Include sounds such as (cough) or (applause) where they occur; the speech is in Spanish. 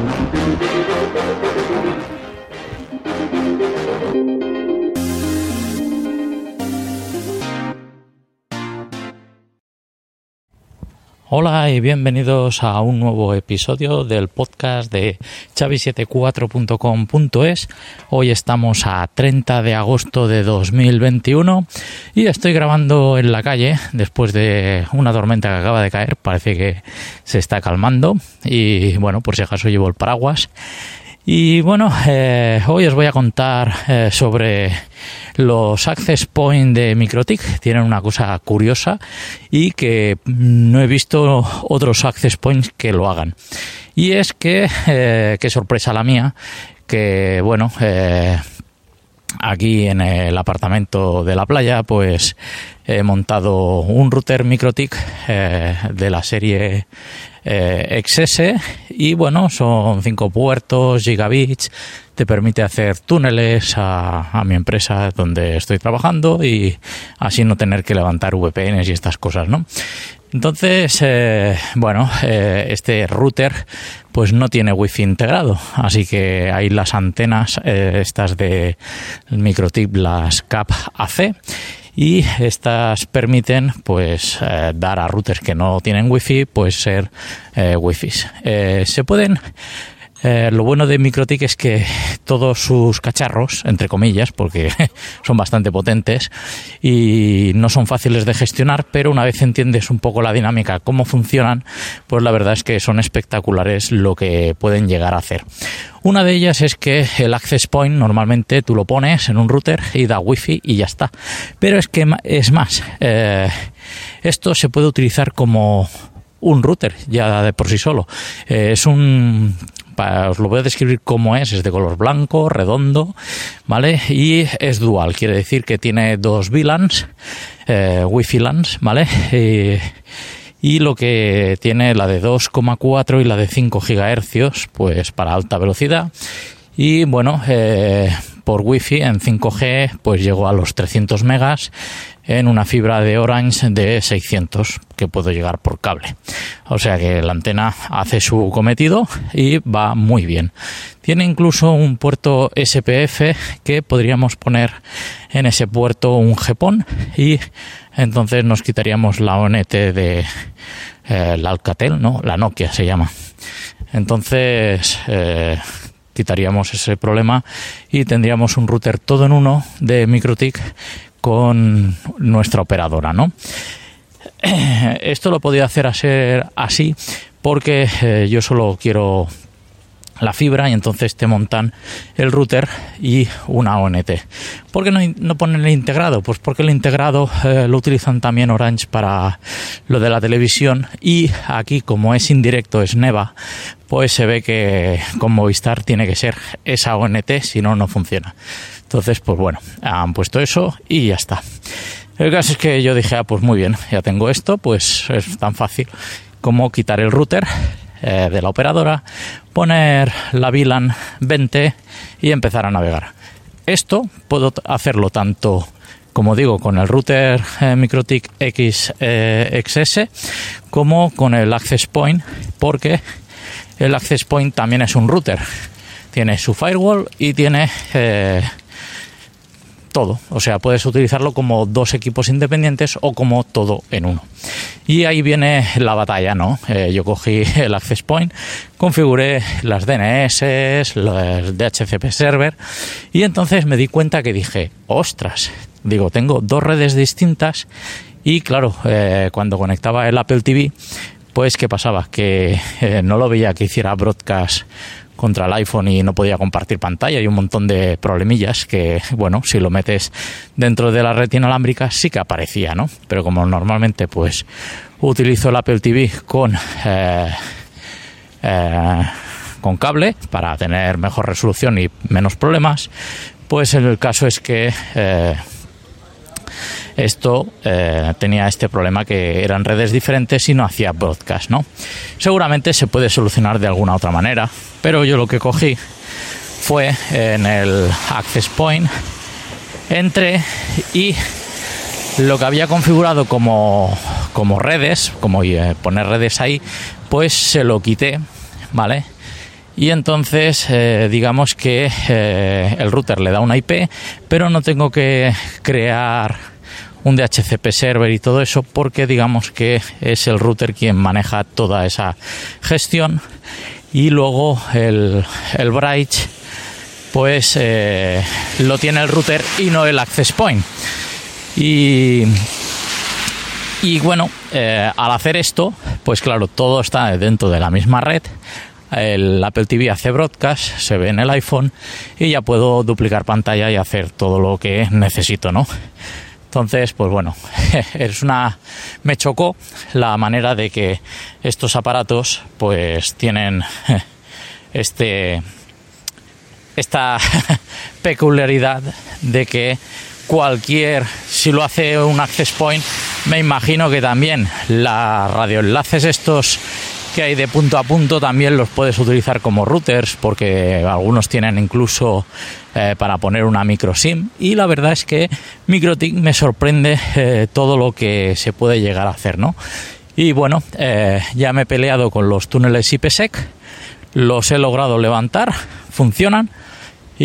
Thank you. Hola y bienvenidos a un nuevo episodio del podcast de chavi74.com.es. Hoy estamos a 30 de agosto de 2021 y estoy grabando en la calle después de una tormenta que acaba de caer. Parece que se está calmando y bueno, por si acaso llevo el paraguas. Y bueno, eh, hoy os voy a contar eh, sobre los access point de MikroTik. Tienen una cosa curiosa y que no he visto otros access points que lo hagan. Y es que, eh, qué sorpresa la mía, que bueno, aquí en el apartamento de la playa, pues he montado un router MikroTik de la serie eh, XS y bueno, son cinco puertos, gigabits, te permite hacer túneles a, mi empresa donde estoy trabajando y así no tener que levantar VPNs y estas cosas, ¿no? Entonces, eh, bueno, eh, este router pues no tiene wifi integrado, así que hay las antenas estas de microtip, las CAP AC y estas permiten pues eh, dar a routers que no tienen wifi pues ser eh, wifi eh, se pueden eh, lo bueno de MikroTik es que todos sus cacharros, entre comillas, porque (laughs) son bastante potentes y no son fáciles de gestionar, pero una vez entiendes un poco la dinámica, cómo funcionan, pues la verdad es que son espectaculares lo que pueden llegar a hacer. Una de ellas es que el access point normalmente tú lo pones en un router y da wifi y ya está. Pero es que es más, eh, esto se puede utilizar como un router ya de por sí solo. Eh, es un os lo voy a describir cómo es, es de color blanco, redondo, ¿vale? Y es dual, quiere decir que tiene dos VLANs, eh, Wi-Fi LANs, ¿vale? y lo que tiene la de 2,4 y la de 5 GHz, pues para alta velocidad. Y bueno, eh, por Wi-Fi en 5G, pues llegó a los 300 megas en una fibra de Orange de 600 que puedo llegar por cable. O sea que la antena hace su cometido y va muy bien. Tiene incluso un puerto SPF que podríamos poner en ese puerto un GPON y entonces nos quitaríamos la ONT de eh, la Alcatel, ¿no? La Nokia se llama. Entonces, eh, quitaríamos ese problema y tendríamos un router todo en uno de MikroTik con nuestra operadora, ¿no? (clears throat) Esto lo podía hacer así porque eh, yo solo quiero la fibra y entonces te montan el router y una ONT. ¿Por qué no, ponen el integrado? Pues porque el integrado eh, lo utilizan también Orange para lo de la televisión y aquí como es indirecto, es NEVA, pues se ve que con Movistar tiene que ser esa ONT, si no, no funciona. Entonces, pues bueno, han puesto eso y ya está. El caso es que yo dije, ah, pues muy bien, ya tengo esto, pues es tan fácil como quitar el router eh, de la operadora, poner la VLAN 20 y empezar a navegar. Esto puedo hacerlo tanto como digo, con el router eh, MikroTik X, eh, XS como con el Access Point, porque el Access Point también es un router. Tiene su firewall y tiene todo. O sea, puedes utilizarlo como dos equipos independientes o como todo en uno. Y ahí viene la batalla, ¿no? Eh, yo cogí el Access Point, configuré las DNS, los DHCP server y entonces me di cuenta que dije, ostras, digo, tengo dos redes distintas y claro, eh, cuando conectaba el Apple TV, pues ¿qué pasaba? Que eh, no lo veía que hiciera broadcast contra el iPhone y no podía compartir pantalla y un montón de problemillas que, bueno, si lo metes dentro de la red inalámbrica sí que aparecía, ¿no? Pero como normalmente pues utilizo el Apple TV con... Eh, eh, con cable para tener mejor resolución y menos problemas, pues el caso es que eh, esto eh, tenía este problema que eran redes diferentes y no hacía broadcast, ¿no? Seguramente se puede solucionar de alguna otra manera, pero yo lo que cogí fue en el access point, entré y lo que había configurado como, como redes, como eh, poner redes ahí, pues se lo quité, ¿vale? y entonces eh, digamos que el router le da una IP, pero no tengo que crear un DHCP server y todo eso porque digamos que es el router quien maneja toda esa gestión y luego el, el pues eh, lo tiene el router y no el access point y y bueno, eh, al hacer esto, pues claro, todo está dentro de la misma red. El Apple TV hace broadcast, se ve en el iPhone y ya puedo duplicar pantalla y hacer todo lo que necesito, ¿no? Entonces, pues bueno, (laughs) es una me chocó la manera de que estos aparatos pues tienen (laughs) este esta (laughs) peculiaridad de que cualquier si lo hace un access point me imagino que también las radioenlaces estos que hay de punto a punto también los puedes utilizar como routers porque algunos tienen incluso eh, para poner una micro SIM y la verdad es que MikroTik me sorprende eh, todo lo que se puede llegar a hacer, ¿no? Y bueno, eh, ya me he peleado con los túneles IPsec, los he logrado levantar, funcionan